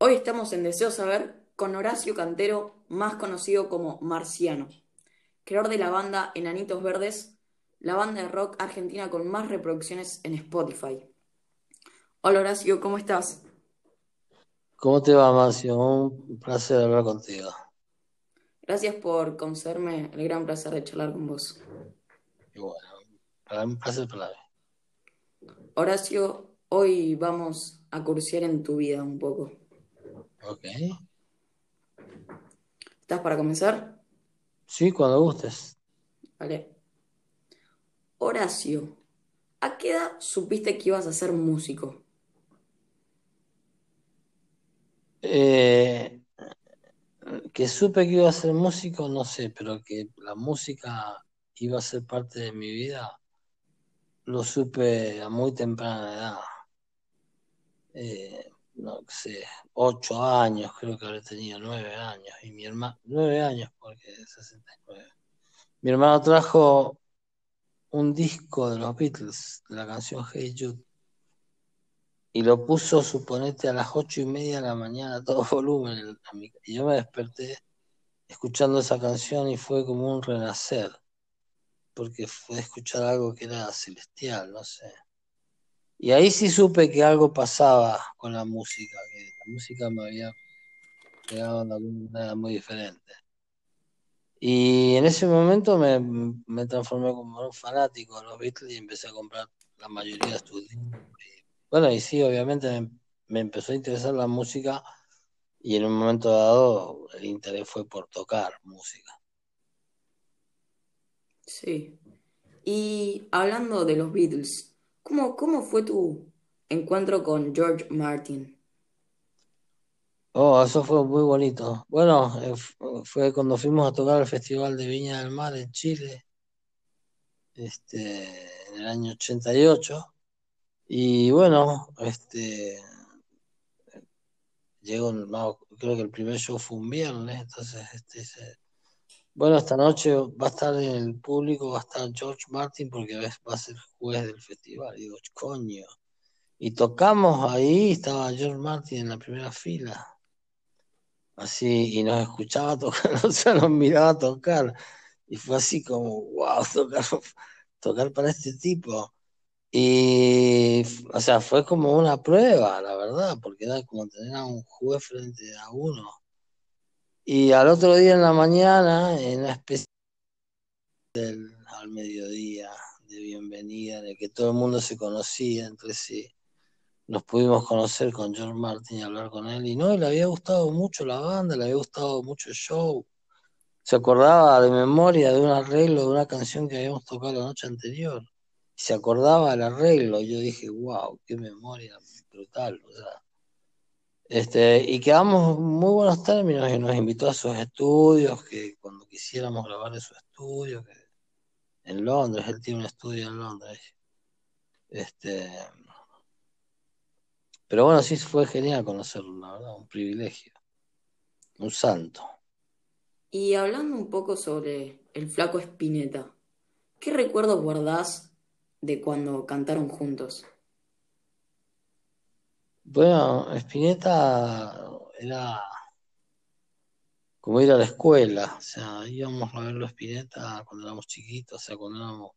Hoy estamos en Deseo Saber con Horacio Cantero, más conocido como Marciano, creador de la banda Enanitos Verdes, la banda de rock argentina con más reproducciones en Spotify. Hola Horacio, ¿cómo estás? ¿Cómo te va, Marcio? Un placer hablar contigo. Gracias por concederme el gran placer de charlar con vos. Y bueno, para mí un placer para mí. Horacio, hoy vamos a cursiar en tu vida un poco. Ok. ¿Estás para comenzar? Sí, cuando gustes. Vale. Horacio, ¿a qué edad supiste que ibas a ser músico? Eh, que supe que iba a ser músico, no sé, pero que la música iba a ser parte de mi vida, lo supe a muy temprana edad. Eh, no sé, ocho años, creo que habré tenido nueve años, y mi hermano, nueve años porque es 69. Mi hermano trajo un disco de los Beatles, la canción Hey Jude, y lo puso, suponete, a las ocho y media de la mañana a todo volumen. Y yo me desperté escuchando esa canción y fue como un renacer, porque fue escuchar algo que era celestial, no sé. Y ahí sí supe que algo pasaba con la música, que la música me había pegado de alguna manera muy diferente. Y en ese momento me, me transformé como un fanático de los Beatles y empecé a comprar la mayoría de sus discos. Bueno, y sí, obviamente me, me empezó a interesar la música y en un momento dado el interés fue por tocar música. Sí. Y hablando de los Beatles, ¿cómo, cómo fue tu encuentro con George Martin? Oh, eso fue muy bonito. Bueno, eh, fu- fue cuando fuimos a tocar el Festival de Viña del Mar en Chile, este, en el año 88. Y bueno, este, llegó, creo que el primer show fue un viernes, entonces, este, bueno, esta noche va a estar en el público, va a estar George Martin porque va a ser juez del festival. Y digo, coño. Y tocamos ahí, estaba George Martin en la primera fila. así, y nos escuchaba tocar, o sea, nos miraba tocar, y fue así como, wow, tocar, tocar para este tipo. Y, o sea, fue como una prueba, la verdad, porque era como tener a un juez frente a uno. Y al otro día en la mañana, en una especie del, al mediodía de bienvenida, en el que todo el mundo se conocía entre sí, nos pudimos conocer con George Martin y hablar con él, y no, y le había gustado mucho la banda, le había gustado mucho el show, se acordaba de memoria de un arreglo de una canción que habíamos tocado la noche anterior, se acordaba del arreglo, y yo dije, wow, qué memoria brutal, o sea, este, y quedamos muy buenos términos, y nos invitó a sus estudios, que cuando quisiéramos grabar en su estudio, que en Londres, él tiene un estudio en Londres, este, pero bueno, sí fue genial conocerlo, la verdad, un privilegio, un santo. Y hablando un poco sobre el flaco Spinetta, ¿qué recuerdos guardás de cuando cantaron juntos? Bueno, Spinetta era como ir a la escuela, o sea, íbamos a verlo a Spinetta cuando éramos chiquitos, o sea, cuando éramos,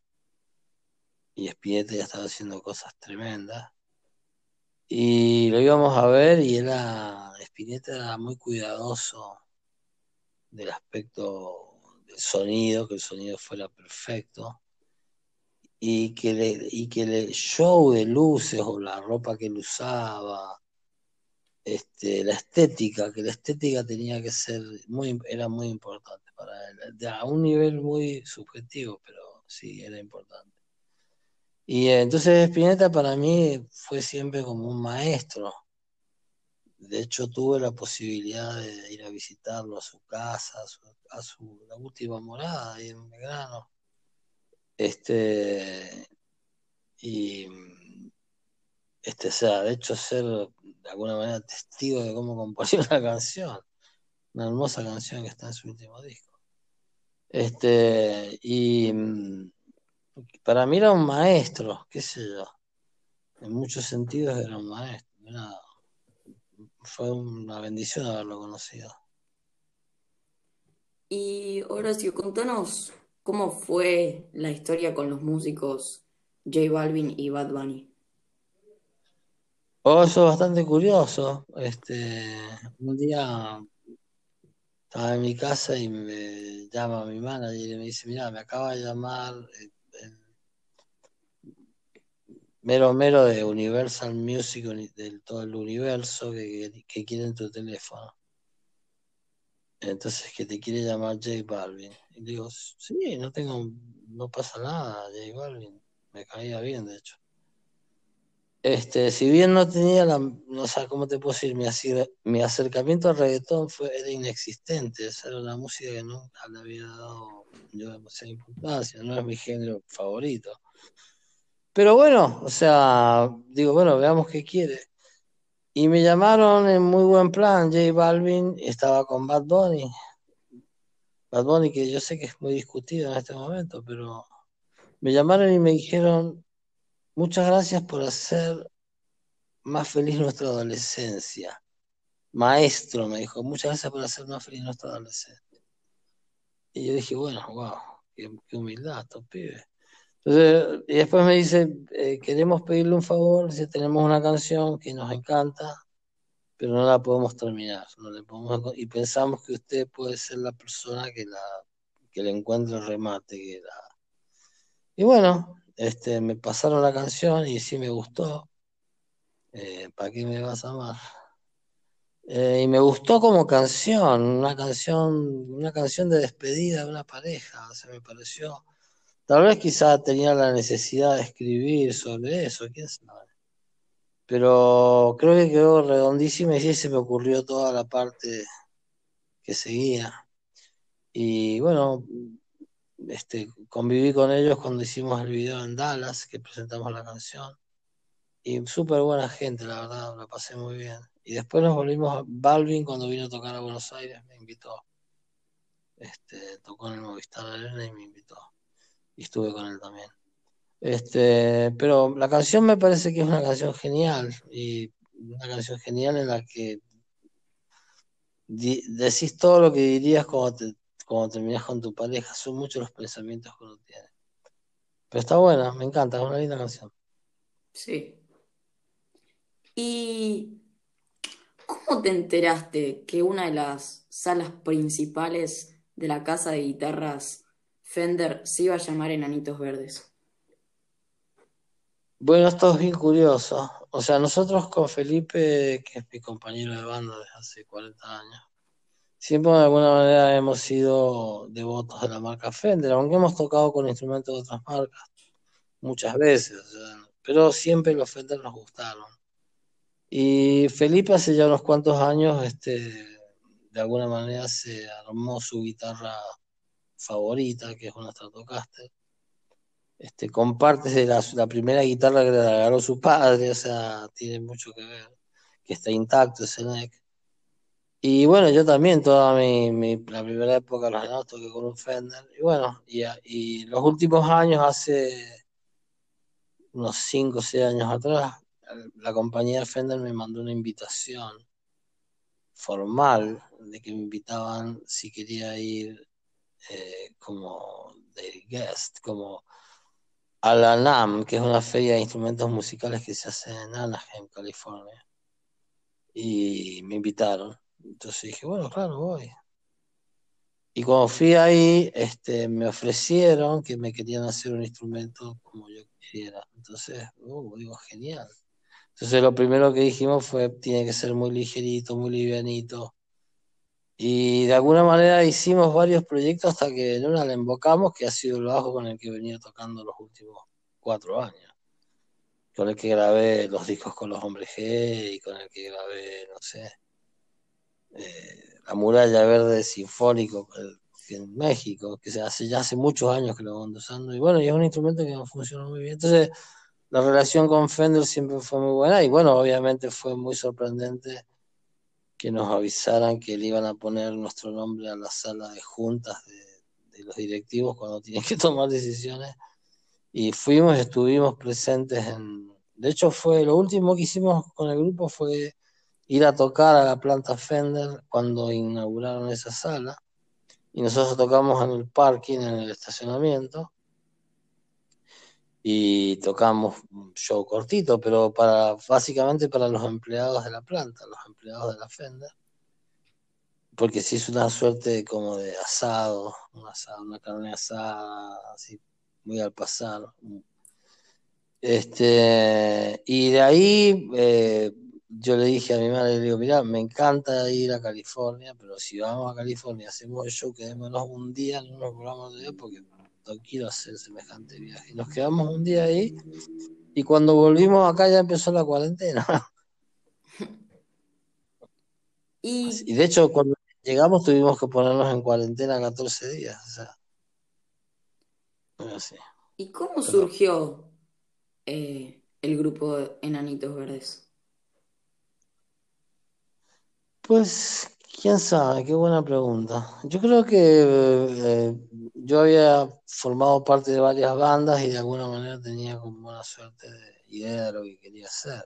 y Spinetta ya estaba haciendo cosas tremendas, y lo íbamos a ver y era, Spinetta era muy cuidadoso del aspecto del sonido, que el sonido fuera perfecto, y que, le, y que el show de luces o la ropa que él usaba, este, la estética, que la estética tenía que ser muy, era muy importante para él, a un nivel muy subjetivo, pero sí, era importante. Y eh, entonces Spinetta para mí fue siempre como un maestro. De hecho, tuve la posibilidad de ir a visitarlo a su casa, a su, a su la última morada ahí en Belgrano. Este, y este, sea, de hecho ser de alguna manera testigo de cómo componía una canción, una hermosa canción que está en su último disco. Este, y para mí era un maestro, qué sé yo, en muchos sentidos era un maestro, fue una bendición haberlo conocido. Y Horacio, contanos cómo fue la historia con los músicos J Balvin y Bad Bunny. Oh, eso es bastante curioso. Este, un día estaba en mi casa y me llama mi manager y me dice, mira, me acaba de llamar mero mero de Universal Music, de todo el universo que, quieren tu teléfono. Entonces que te quiere llamar J Balvin. Y digo, sí, no tengo, no pasa nada, J Balvin. Me caía bien, de hecho. Este, si bien no tenía la, no sé cómo te puedo decir, mi, acercamiento al reggaetón fue, era inexistente, esa era una música que nunca le había dado yo demasiada importancia, no es mi género favorito. Pero bueno, o sea, digo, bueno, veamos qué quiere. Y me llamaron en muy buen plan, J Balvin estaba con Bad Bunny. Bad Bunny, que yo sé que es muy discutido en este momento, pero me llamaron y me dijeron, muchas gracias por hacer más feliz nuestra adolescencia. Maestro, me dijo, muchas gracias por hacer más feliz nuestra adolescencia. Y yo dije, bueno, wow, qué, humildad, estos pibes. Y después me dice, eh, queremos pedirle un favor, si tenemos una canción que nos encanta, pero no la podemos terminar, no le podemos, y pensamos que usted puede ser la persona que la que le encuentre el remate. Y bueno, este, me pasaron la canción y sí me gustó. Eh, ¿Para qué me vas a amar? Eh, y me gustó como canción, una canción, una canción de despedida de una pareja, se me pareció. Tal vez quizá tenía la necesidad de escribir sobre eso, quién sabe. Pero creo que quedó redondísima y sí se me ocurrió toda la parte que seguía. Y bueno, este, conviví con ellos cuando hicimos el video en Dallas, que presentamos la canción. Y súper buena gente, la verdad, la pasé muy bien. Y después nos volvimos a Balvin cuando vino a tocar a Buenos Aires, me invitó. Este, tocó en el Movistar Arena y me invitó. Y estuve con él también. Este, pero la canción me parece que es una canción genial. Y una canción genial en la que decís todo lo que dirías cuando te cuando terminas con tu pareja, son muchos los pensamientos que uno tiene. Pero está buena, me encanta, es una linda canción. Sí. ¿Y cómo te enteraste que una de las salas principales de la casa de guitarras Fender se iba a llamar Enanitos Verdes? Bueno, esto es bien curioso. O sea, nosotros con Felipe, que es mi compañero de banda desde hace 40 años, siempre de alguna manera hemos sido devotos de la marca Fender, aunque hemos tocado con instrumentos de otras marcas muchas veces, pero siempre los Fender nos gustaron. Y Felipe hace ya unos cuantos años, este, de alguna manera se armó su guitarra favorita, que es una Stratocaster, este, con partes de la, primera guitarra que le regaló su padre, o sea, tiene mucho que ver, que está intacto ese neck. Y bueno, yo también, toda mi, la primera época los años toqué con un Fender. Y bueno, y, y los últimos años, hace unos 5 o 6 años atrás, la compañía Fender me mandó una invitación formal de que me invitaban si quería ir eh, como de guest, como a la NAM, que es una feria de instrumentos musicales que se hace en Anaheim, California. Y me invitaron. Entonces dije, bueno, claro, voy. Y cuando fui ahí, este, me ofrecieron que me querían hacer un instrumento como yo quisiera. Entonces, uh, digo, genial. Entonces lo primero que dijimos fue, tiene que ser muy ligerito, muy livianito. Y de alguna manera hicimos varios proyectos hasta que en una le invocamos, que ha sido el bajo con el que venía tocando los últimos cuatro años. Con el que grabé los discos con los hombres G y con el que grabé, no sé, eh, la muralla verde sinfónico en México, que se hace ya hace muchos años que lo van usando, y bueno, y es un instrumento que funciona muy bien. Entonces, la relación con Fender siempre fue muy buena, y bueno, obviamente fue muy sorprendente que nos avisaran que le iban a poner nuestro nombre a la sala de juntas de, de los directivos cuando tienen que tomar decisiones. Y fuimos, estuvimos presentes en... De hecho, fue lo último que hicimos con el grupo fue ir a tocar a la planta Fender cuando inauguraron esa sala. Y nosotros tocamos en el parking, en el estacionamiento. Y tocamos un show cortito, pero para básicamente para los empleados de la planta, los empleados de la Fender. Porque sí es una suerte como de asado, un asado, una carne asada, así muy al pasar. Este, y de ahí eh, yo le dije a mi madre, le digo, mira, me encanta ir a California, pero si vamos a California, hacemos el show, quedémonos un día, no nos volvamos de día porque no quiero hacer semejante viaje. Nos quedamos un día ahí y cuando volvimos acá ya empezó la cuarentena. Y, de hecho, cuando llegamos tuvimos que ponernos en cuarentena 14 días. O sea, ¿Y cómo surgió eh, el grupo Enanitos Verdes? Pues, quién sabe, qué buena pregunta. Yo creo que eh, yo había formado parte de varias bandas y de alguna manera tenía como una suerte de idea de lo que quería hacer.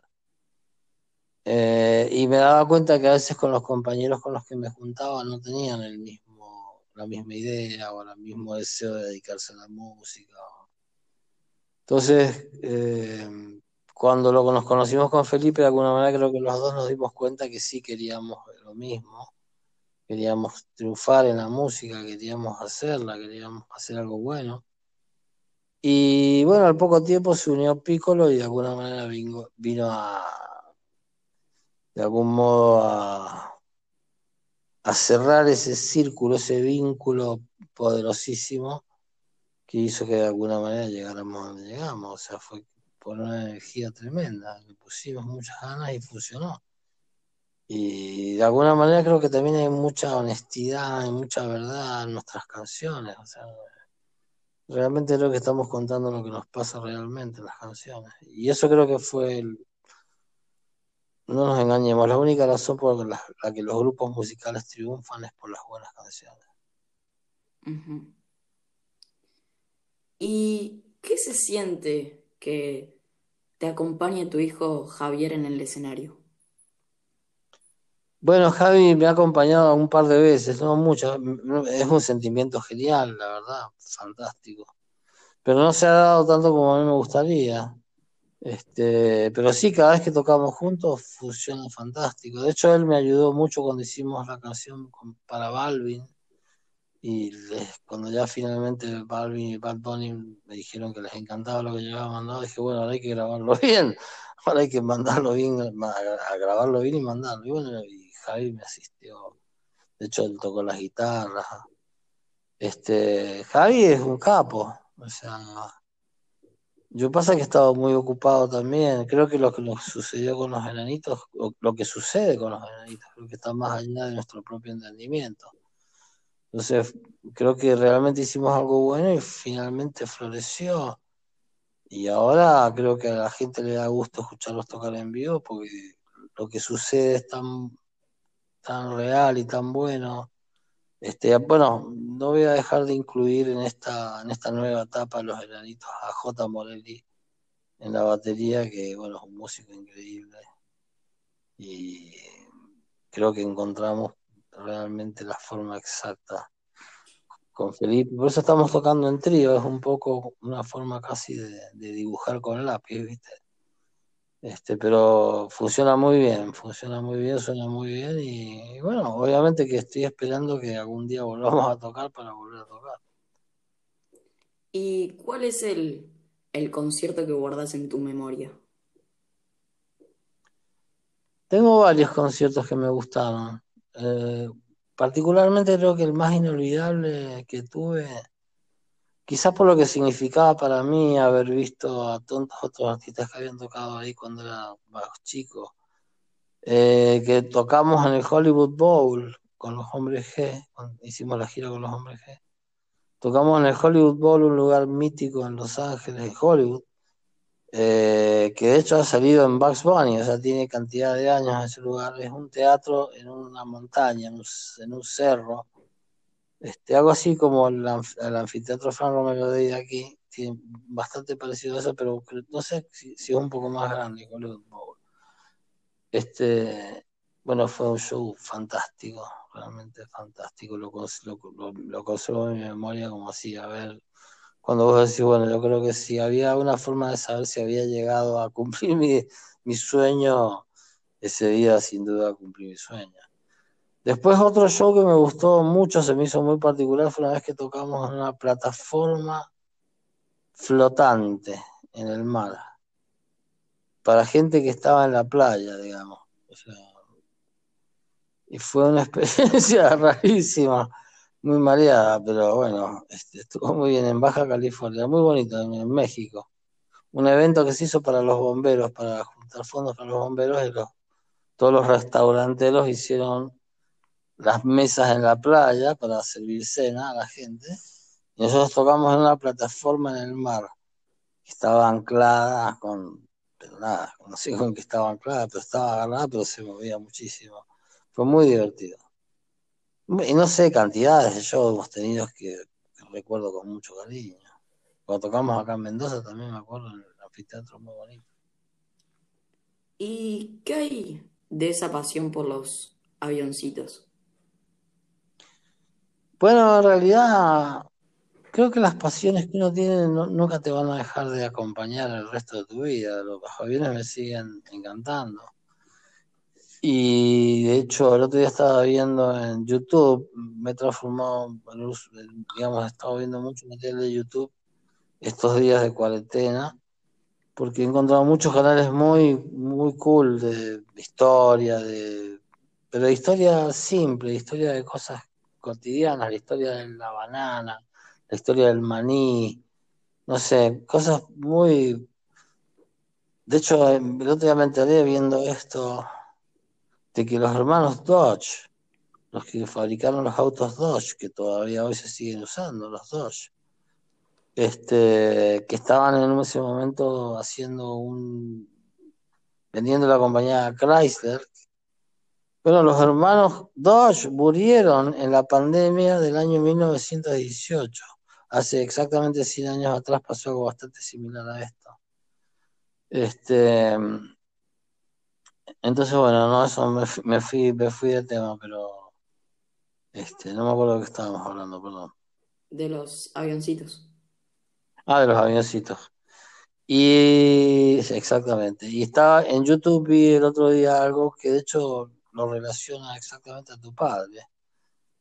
Eh, y me daba cuenta que a veces con los compañeros con los que me juntaba no tenían el mismo, la misma idea o el mismo deseo de dedicarse a la música. Entonces, eh, cuando lo, nos conocimos con Felipe, de alguna manera creo que los dos nos dimos cuenta que sí queríamos lo mismo, queríamos triunfar en la música, queríamos hacerla, queríamos hacer algo bueno. Y bueno, al poco tiempo se unió Piccolo y de alguna manera vino, vino a, de algún modo a, a cerrar ese círculo, ese vínculo poderosísimo que hizo que de alguna manera llegáramos donde llegamos. O sea, fue por una energía tremenda. Le pusimos muchas ganas y funcionó. Y de alguna manera creo que también hay mucha honestidad y mucha verdad en nuestras canciones. O sea, realmente creo que estamos contando lo que nos pasa realmente en las canciones. Y eso creo que fue el, no nos engañemos, la única razón por la, que los grupos musicales triunfan es por las buenas canciones. ¿Y qué se siente que te acompañe tu hijo Javier en el escenario? Bueno, Javi me ha acompañado un par de veces, no muchas. Es un sentimiento genial, la verdad, fantástico. Pero no se ha dado tanto como a mí me gustaría. Este, pero sí, cada vez que tocamos juntos funciona fantástico. De hecho, él me ayudó mucho cuando hicimos la canción para Balvin. Y cuando ya finalmente Balvin y Bad Bunny me dijeron que les encantaba lo que yo había mandado, dije, bueno, ahora hay que grabarlo bien. Ahora hay que mandarlo bien, a, grabarlo bien y mandarlo. Y bueno, y Javi me asistió. De hecho, él tocó las guitarras. Este, Javi es un capo. O sea, yo pasa que he estado muy ocupado también. Creo que lo que nos sucedió con los enanitos, lo que sucede con los enanitos, creo que está más allá de nuestro propio entendimiento. Entonces, creo que realmente hicimos algo bueno y finalmente floreció. Y ahora creo que a la gente le da gusto escucharlos tocar en vivo porque lo que sucede es tan, tan real y tan bueno. Este, bueno, no voy a dejar de incluir en esta, en esta nueva etapa los enanitos a J. Morelli en la batería, que bueno, es un músico increíble. Y creo que encontramos realmente la forma exacta con Felipe. Por eso estamos tocando en trío, es un poco una forma casi de, de dibujar con lápiz, ¿viste? Este, pero funciona muy bien, funciona muy bien, suena muy bien y, bueno, obviamente que estoy esperando que algún día volvamos a tocar para volver a tocar. ¿Y cuál es el, concierto que guardas en tu memoria? Tengo varios conciertos que me gustaron. Eh, particularmente creo que el más inolvidable que tuve quizás por lo que significaba para mí haber visto a tantos otros artistas que habían tocado ahí cuando era más chico, eh, que tocamos en el Hollywood Bowl con los hombres G, hicimos la gira con los hombres G. Tocamos en el Hollywood Bowl, un lugar mítico en Los Ángeles, Hollywood, eh, que de hecho ha salido en Bugs Bunny, o sea, tiene cantidad de años ese lugar. Es un teatro en una montaña, en un cerro, este, algo así como el, anfiteatro Fran Romero de aquí, tiene bastante parecido a eso, pero no sé si, es un poco más grande Este, bueno, fue un show fantástico, realmente fantástico. Lo, lo, lo, conservo en mi memoria como así, a ver, cuando vos decís, bueno, yo creo que si había una forma de saber si había llegado a cumplir mi, mi sueño, ese día sin duda cumplí mi sueño. Después otro show que me gustó mucho, se me hizo muy particular, fue una vez que tocamos en una plataforma flotante en el mar, para gente que estaba en la playa, digamos. Y fue una experiencia rarísima, muy mareada, pero bueno, este, estuvo muy bien en Baja California, muy bonito en, México. Un evento que se hizo para los bomberos, para juntar fondos para los bomberos, y todos los restauranteros hicieron las mesas en la playa para servir cena a la gente. Nosotros tocamos en una plataforma en el mar, que estaba anclada con, pero nada, no sé con qué estaba anclada, pero estaba agarrada, pero se movía muchísimo. Fue muy divertido. Y no sé, cantidades de shows hemos tenido que, recuerdo con mucho cariño. Cuando tocamos acá en Mendoza también me acuerdo en el anfiteatro muy bonito. ¿Y qué hay de esa pasión por los avioncitos? Bueno, en realidad creo que las pasiones que uno tiene nunca te van a dejar de acompañar el resto de tu vida. Los aviones me siguen encantando. Y de hecho, el otro día estaba viendo en YouTube, me he transformado, digamos, he estado viendo mucho material de YouTube estos días de cuarentena, porque he encontrado muchos canales muy, muy cool de, historia, de, pero de historia simple, historia de cosas cotidianas, la historia de la banana, la historia del maní, no sé, cosas muy... De hecho, el otro día me enteré viendo esto de que los hermanos Dodge, los que fabricaron los autos Dodge, que todavía hoy se siguen usando, los Dodge, este, que estaban en ese momento haciendo un, vendiendo la compañía Chrysler. Bueno, los hermanos Dodge murieron en la pandemia del año 1918. Hace exactamente 100 años atrás pasó algo bastante similar a esto. Este, entonces, bueno, no, eso me, me fui, me fui de tema, pero este, no me acuerdo de qué estábamos hablando, perdón. De los avioncitos. Ah, de los avioncitos. Y exactamente. Y estaba en YouTube vi el otro día algo que de hecho lo relaciona exactamente a tu padre.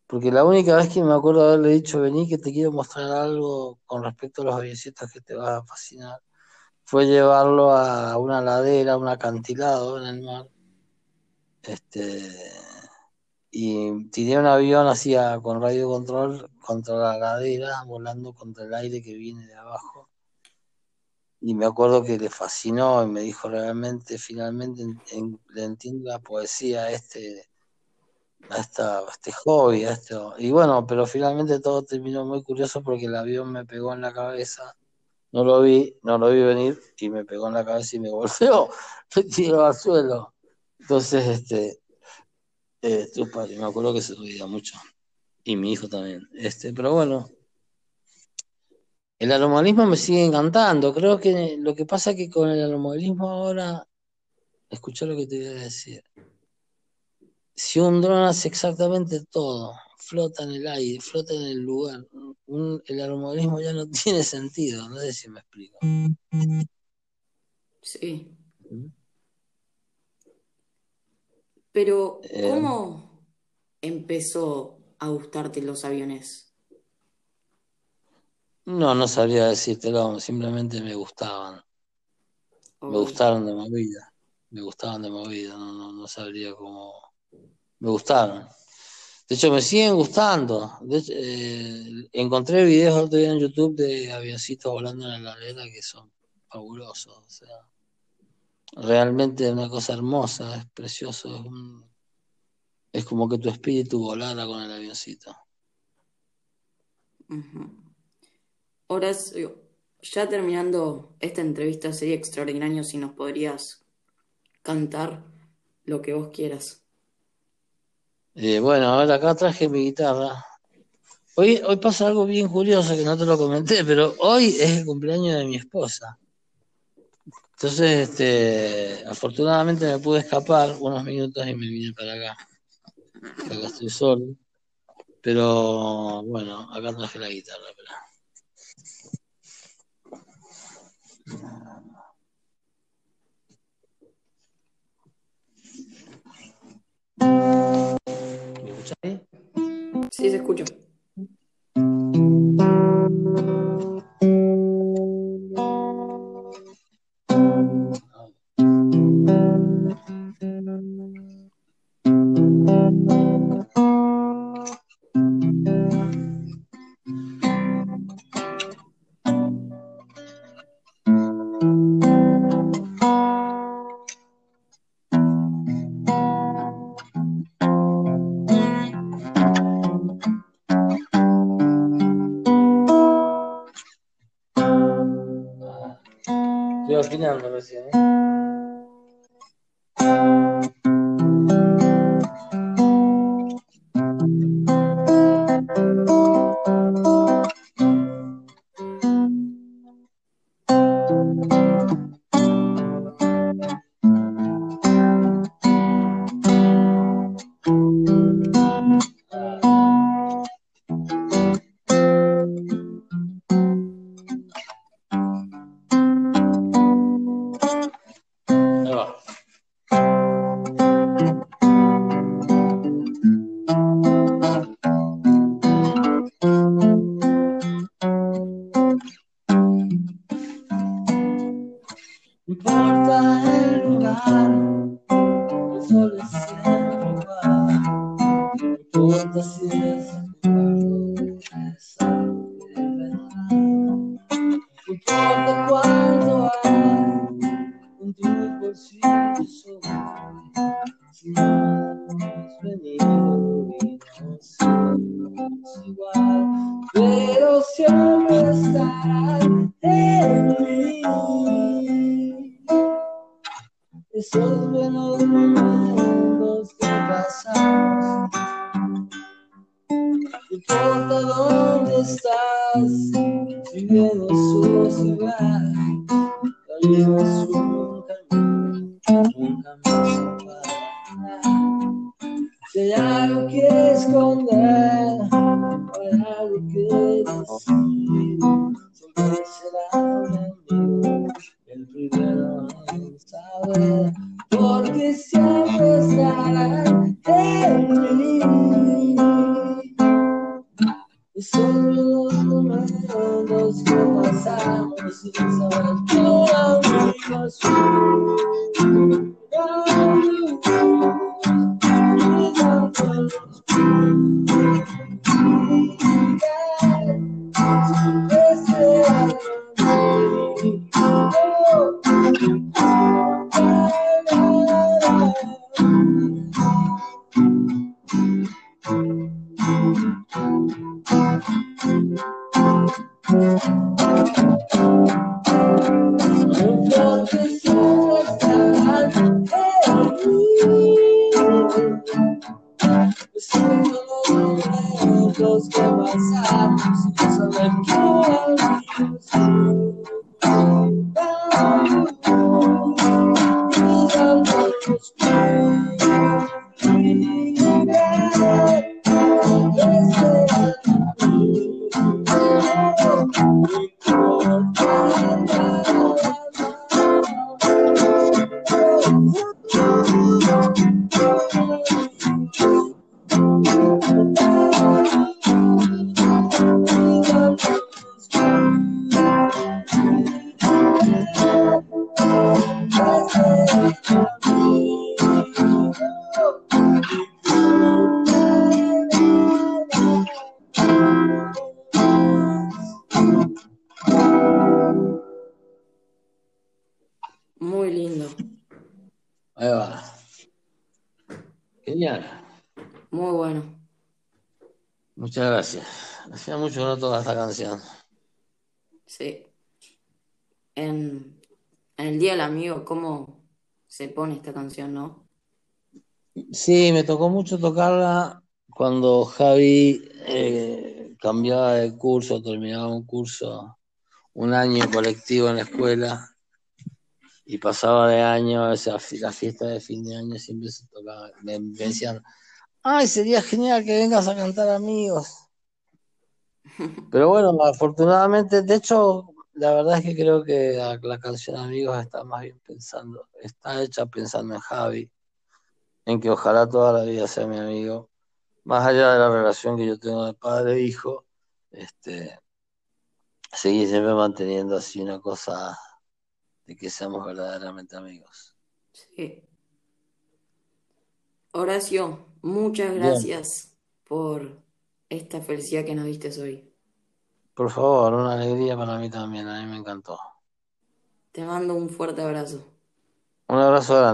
Porque la única vez que me acuerdo haberle dicho, vení que te quiero mostrar algo con respecto a los avioncitos que te va a fascinar, fue llevarlo a una ladera, un acantilado en el mar, este, y tiré un avión así con radio control contra la ladera, volando contra el aire que viene de abajo. Y me acuerdo que le fascinó y me dijo realmente, finalmente le entiendo la poesía a este, a, esta, este hobby, a esto. Y bueno, pero finalmente todo terminó muy curioso porque el avión me pegó en la cabeza. No lo vi, no lo vi venir y me pegó en la cabeza y me golpeó, me tiró al suelo. Entonces, este, eh, tu padre, me acuerdo que se reía mucho. Y mi hijo también. Este, pero bueno, el aromodelismo me sigue encantando. Creo que lo que pasa es que con el aromodelismo ahora, escucha lo que te voy a decir. Si un dron hace exactamente todo, flota en el aire, flota en el lugar, el aromodelismo ya no tiene sentido. No sé si me explico. Sí. ¿Mm? Pero, eh, ¿cómo empezó a gustarte los aviones? No, no sabría decírtelo, simplemente me gustaban. Me gustaron de movida. Me gustaban de movida, no, no, sabría cómo. Me gustaron. De hecho, me siguen gustando. Eh, encontré videos otro día en YouTube de avioncitos volando en la arena que son fabulosos. O sea, realmente es una cosa hermosa, es precioso, es, es como que tu espíritu volara con el avioncito. Ahora, ya terminando esta entrevista, sería extraordinario si nos podrías cantar lo que vos quieras. Eh, bueno, ahora acá traje mi guitarra. Hoy, hoy pasa algo bien curioso que no te lo comenté, pero hoy es el cumpleaños de mi esposa. Entonces, este, afortunadamente me pude escapar unos minutos y me vine para acá. Acá estoy solo. Pero bueno, acá traje la guitarra. ¿Me escucháis? Sí, se escucha. Yozginamni biz ya'ni. El lugar, el sol es siempre igual. No importa si andar. Si hay algo que esconder, Thank you. Genial. Muy bueno. Muchas gracias. Hacía mucho no tocaba esta canción. Sí. En, en el Día del Amigo, ¿cómo se pone esta canción, no? Sí, me tocó mucho tocarla cuando Javi eh, cambiaba de curso, terminaba un curso, un año colectivo en la escuela. Y pasaba de año, o sea, la fiesta de fin de año siempre se tocaba, me, me decían, ay, sería genial que vengas a cantar amigos. Pero bueno, afortunadamente, de hecho, la verdad es que creo que la, la canción Amigos está más bien pensando, está hecha pensando en Javi, en que ojalá toda la vida sea mi amigo, más allá de la relación que yo tengo de padre e hijo, este, seguir siempre manteniendo así una cosa de que seamos verdaderamente amigos. Sí. Horacio, muchas Bien, gracias por esta felicidad que nos diste hoy. por favor, una alegría para mí también, a mí me encantó. Te mando un fuerte abrazo. Un abrazo grande.